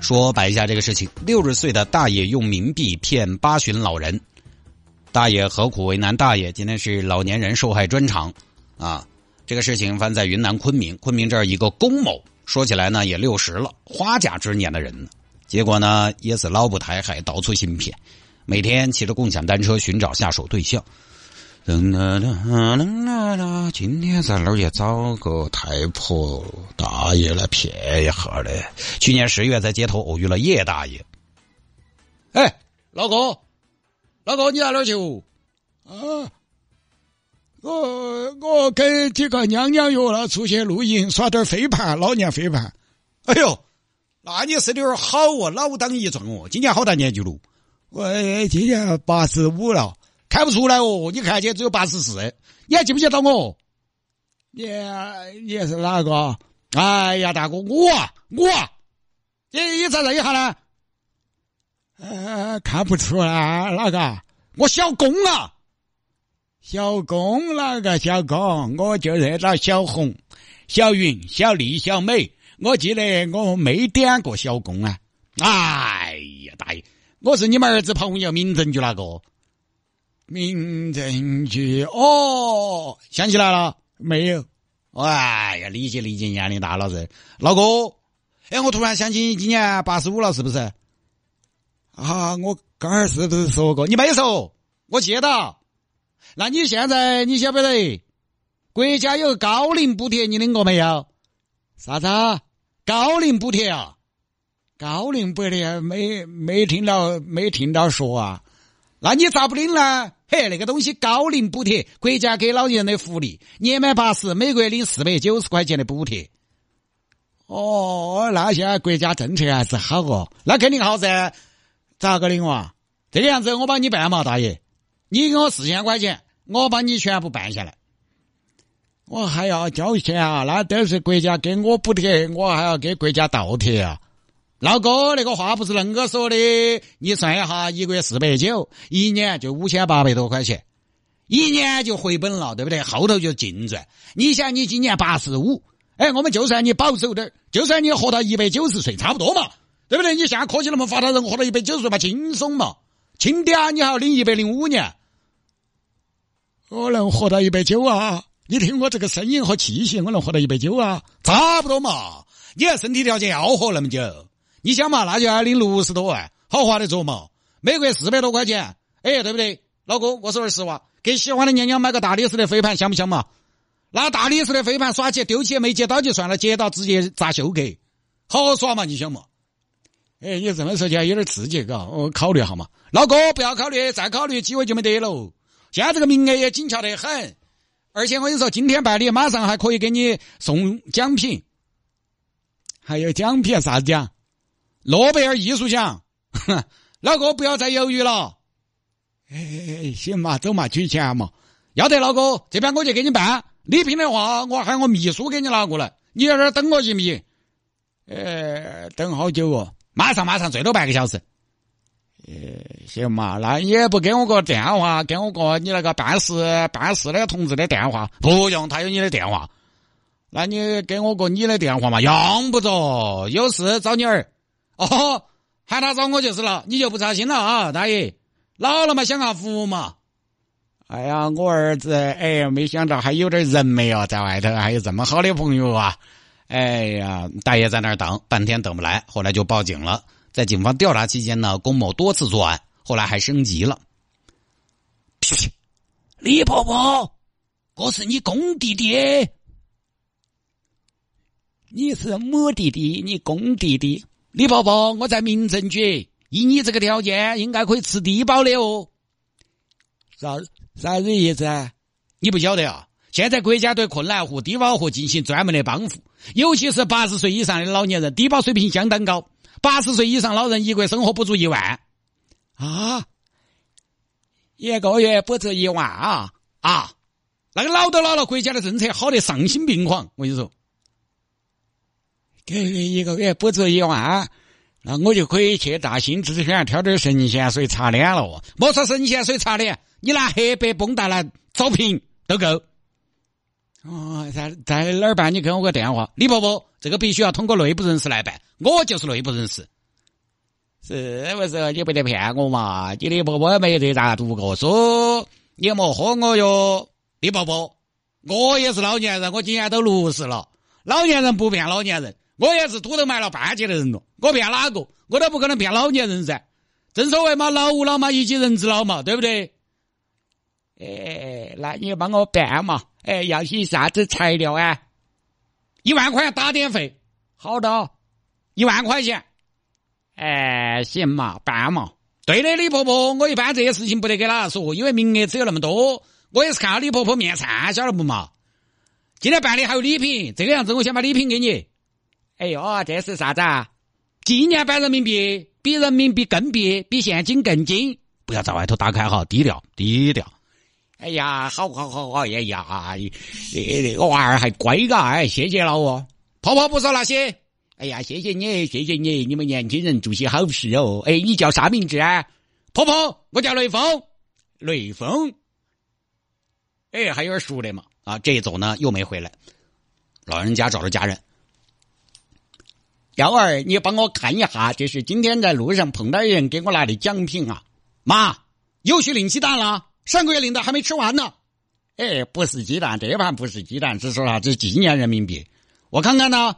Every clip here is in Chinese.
说摆一下这个事情：六十岁的大爷用冥币骗八旬老人，大爷何苦为难大爷？今天是老年人受害专场啊！这个事情发生在云南昆明，昆明这儿一个龚某，说起来呢也六十了，花甲之年的人，结果呢也是老不抬还到处行骗，每天骑着共享单车寻找下手对象。噔啦啦噔啦啦，今天在哪儿也找个太婆大爷来骗一下嘞。去年十月在街头偶遇了叶大爷。哎，老哥，老哥，你在哪儿去？啊，我我跟几个娘娘约了出去露营，耍点飞盘，老年飞盘。哎呦，那你是点好哦，老当益壮哦。今年好大年纪了？我今年八十五了。看不出来哦，你看起只有八十四，你还记不记得我？你你是哪个？哎呀，大哥，我我，你你再认一下呢？呃，看不出来哪个？我小龚啊，小龚哪个小龚？我就认到小红、小云、小丽、小美。我记得我没点过小龚啊。哎呀，大爷，我是你们儿子朋友民政局那个。民政局哦，想起来了没有？哎呀，理解理解，年龄大了噻，老哥。哎，我突然想起你今年八十五了，是不是？啊，我刚儿是不是说过？你没说，我记得。那你现在你晓不晓得？国家有高龄补贴，你领过没有？啥子？高龄补贴啊？高龄补贴没没听到没听到说啊？那你咋不领呢？嘿，那个东西高龄补贴，国家给老年人的福利，年满八十，每个月领四百九十块钱的补贴。哦，那现在国家政策还是好哦，那肯定好噻。咋个领哇？这个样子，我帮你办嘛，大爷，你给我四千块钱，我帮你全部办下来。我还要交钱啊？那都是国家给我补贴，我还要给国家倒贴啊？老哥，那个话不是恁个说的。你算一下，一个月四百九，一年就五千八百多块钱，一年就回本了，对不对？后头就净赚。你想，你今年八十五，哎，我们就算你保守点就算你活到一百九十岁，差不多嘛，对不对？你现在科技那么发达，人活到一百九十岁嘛，轻松嘛，轻点你还要领一百零五年。我能活到一百九啊？你听我这个声音和气息，我能活到一百九啊？差不多嘛。你看身体条件要活那么久。你想嘛，那就要领六十多万，好划得着嘛？每个月四百多块钱，哎，对不对？老哥，我说句实话，给喜欢的娘娘买个大理石的飞盘，香不香嘛？那大理石的飞盘耍起丢起没接到就算了，接到直接砸休格，好好耍嘛？你想嘛？哎，你这么说起来有点刺激，嘎，我考虑下嘛。老哥，不要考虑，再考虑机会就没得了。现在这个名额也紧俏得很，而且我跟你说，今天办理，马上还可以给你送奖品，还有奖品啥子奖？诺贝尔艺术奖，老哥不要再犹豫了。哎，行嘛，走嘛，取钱嘛。要得，老哥，这边我就给你办。礼品的话，我喊我秘书给你拿过来。你在这儿等我行不行？呃，等好久哦？马上，马上，最多半个小时。呃，行嘛，那你也不给我个电话，给我个你那个办事办事的同志的电话。不用，他有你的电话。那你给我个你的电话嘛？用不着，有事找你儿。哦，喊他找我就是了，你就不操心了啊，大爷。老了嘛，享下福嘛。哎呀，我儿子，哎呀，没想到还有点人没有，在外头还有这么好的朋友啊。哎呀，大爷在那儿等，半天等不来，后来就报警了。在警方调查期间呢，龚某多次作案，后来还升级了。李婆婆，我是你公弟弟。你是母弟弟，你公弟弟。李婆婆，我在民政局，以你这个条件，应该可以吃低保的哦。啥啥子意思啊？你不晓得啊？现在国家对困难户、低保户进行专门的帮扶，尤其是八十岁以上的老年人，低保水平相当高。八十岁以上老人一个月生活不足一万啊，一个月不足一万啊啊！那个老都老了，国家的政策好得丧心病狂。我跟你说，给一个月不止一万，那我就可以去大兴之轩挑点神仙水擦脸了。莫说神仙水擦脸，你拿黑白绷带来找平都够。哦，在在哪儿办？你给我个电话，李伯伯，这个必须要通过内部人士来办。我就是内部人士，是不是？你不得骗我嘛？你李伯伯没得咋读过书？你莫喝我哟，李伯伯，我也是老年人，我今年都六十了。老年人不骗老年人，我也是土头埋了半截的人了。我骗哪个？我都不可能骗老年人噻。正所谓嘛，老吾老嘛，以及人之老嘛，对不对？哎，那你帮我办嘛？哎，要些啥子材料啊？一万块钱打点费，好的，一万块钱。哎，行嘛，办嘛。对的，李婆婆，我一般这些事情不得给哪说，因为名额只有那么多。我也是看到李婆婆面善，晓得不嘛？今天办的还有礼品，这个样子，我先把礼品给你。哎呦，这是啥子啊？纪念版人民币，比人民币更币，比现金更金。不要在外头打开哈，低调，低调。哎呀，好好好好，哎呀，这个娃儿还乖嘎，哎，谢谢了哦。婆婆不说那些，哎呀，谢谢你，谢谢你，你们年轻人做些好事哦。哎，你叫啥名字啊？婆婆，我叫雷锋，雷锋。哎，还有点熟的嘛？啊，这一走呢，又没回来。老人家找着家人，幺儿，你帮我看一下，这是今天在路上碰到人给我拿的奖品啊。妈，又去领鸡蛋了。上个月领的还没吃完呢，哎，不是鸡蛋，这盘不是鸡蛋，只说啥子纪念人民币？我看看呢。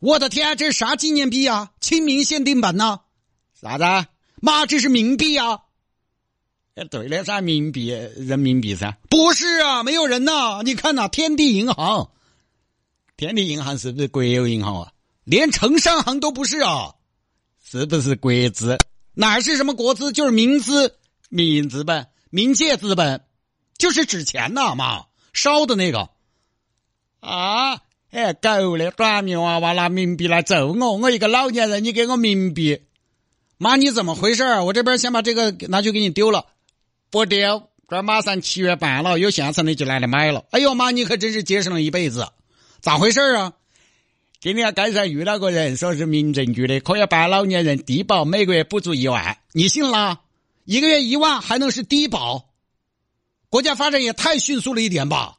我的天，这是啥纪念币啊？清明限定版呢？啥子？妈，这是冥币啊！哎，对的噻，冥币，人民币噻。不是啊，没有人呐。你看呐，天地银行，天地银行是不是国有银行啊？连城商行都不是啊，是不是国资？哪是什么国资，就是民资。民营资本、民界资本，就是纸钱呐，妈烧的那个啊！哎，狗的短命娃娃拿冥币来揍我，我一个老年人，你给我冥币，妈你怎么回事我这边先把这个拿去给你丢了，不丢，这马上七月半了，有现成的就来来买了。哎呦妈，你可真是节省了一辈子，咋回事啊？今天街上遇到个人，说是民政局的，可以办老年人低保，每个月补助一万，你信了？一个月一万还能是低保？国家发展也太迅速了一点吧！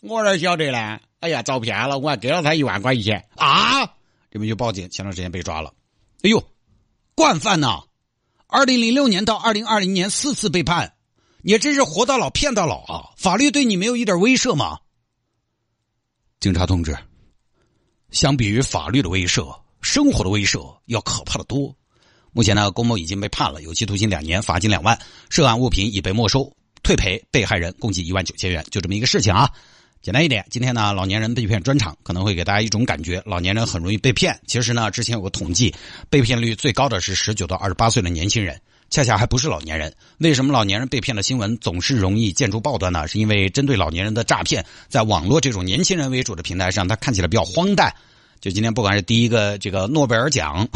我哪晓得呢？哎呀，遭骗了！我还给了他一万块钱啊！这边就报警，前段时间被抓了。哎呦，惯犯呐！二零零六年到二零二零年四次被判，你真是活到老骗到老啊！法律对你没有一点威慑吗？警察同志，相比于法律的威慑，生活的威慑要可怕的多。目前呢，龚某已经被判了有期徒刑两年，罚金两万，涉案物品已被没收，退赔被害人共计一万九千元，就这么一个事情啊。简单一点，今天呢，老年人被骗专场可能会给大家一种感觉，老年人很容易被骗。其实呢，之前有个统计，被骗率最高的是十九到二十八岁的年轻人，恰恰还不是老年人。为什么老年人被骗的新闻总是容易见诸报端呢？是因为针对老年人的诈骗，在网络这种年轻人为主的平台上，它看起来比较荒诞。就今天，不管是第一个这个诺贝尔奖。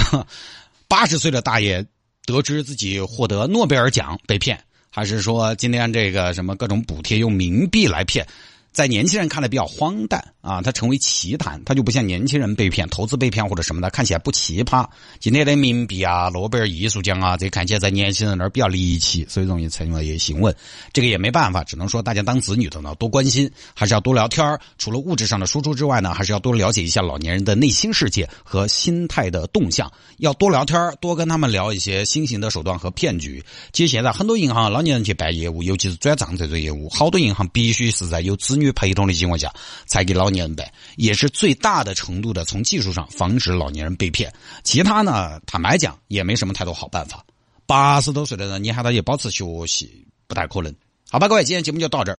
八十岁的大爷得知自己获得诺贝尔奖被骗，还是说今天这个什么各种补贴用冥币来骗？在年轻人看来比较荒诞啊，它成为奇谈，它就不像年轻人被骗、投资被骗或者什么的，看起来不奇葩。今天的冥币啊、诺贝尔艺术奖啊，这看起来在年轻人那儿比较离奇，所以容易成为新闻。这个也没办法，只能说大家当子女的呢多关心，还是要多聊天除了物质上的输出之外呢，还是要多了解一下老年人的内心世界和心态的动向。要多聊天多跟他们聊一些新型的手段和骗局。其实现在很多银行老年人去办业务，尤其是转账这种业务，好多银行必须是在有子女。陪同的情况下，才给老年人办，也是最大的程度的从技术上防止老年人被骗。其他呢，坦白讲也没什么太多好办法。八十多岁的人，你喊他去保持学习，不太可能。好吧，各位，今天节目就到这儿。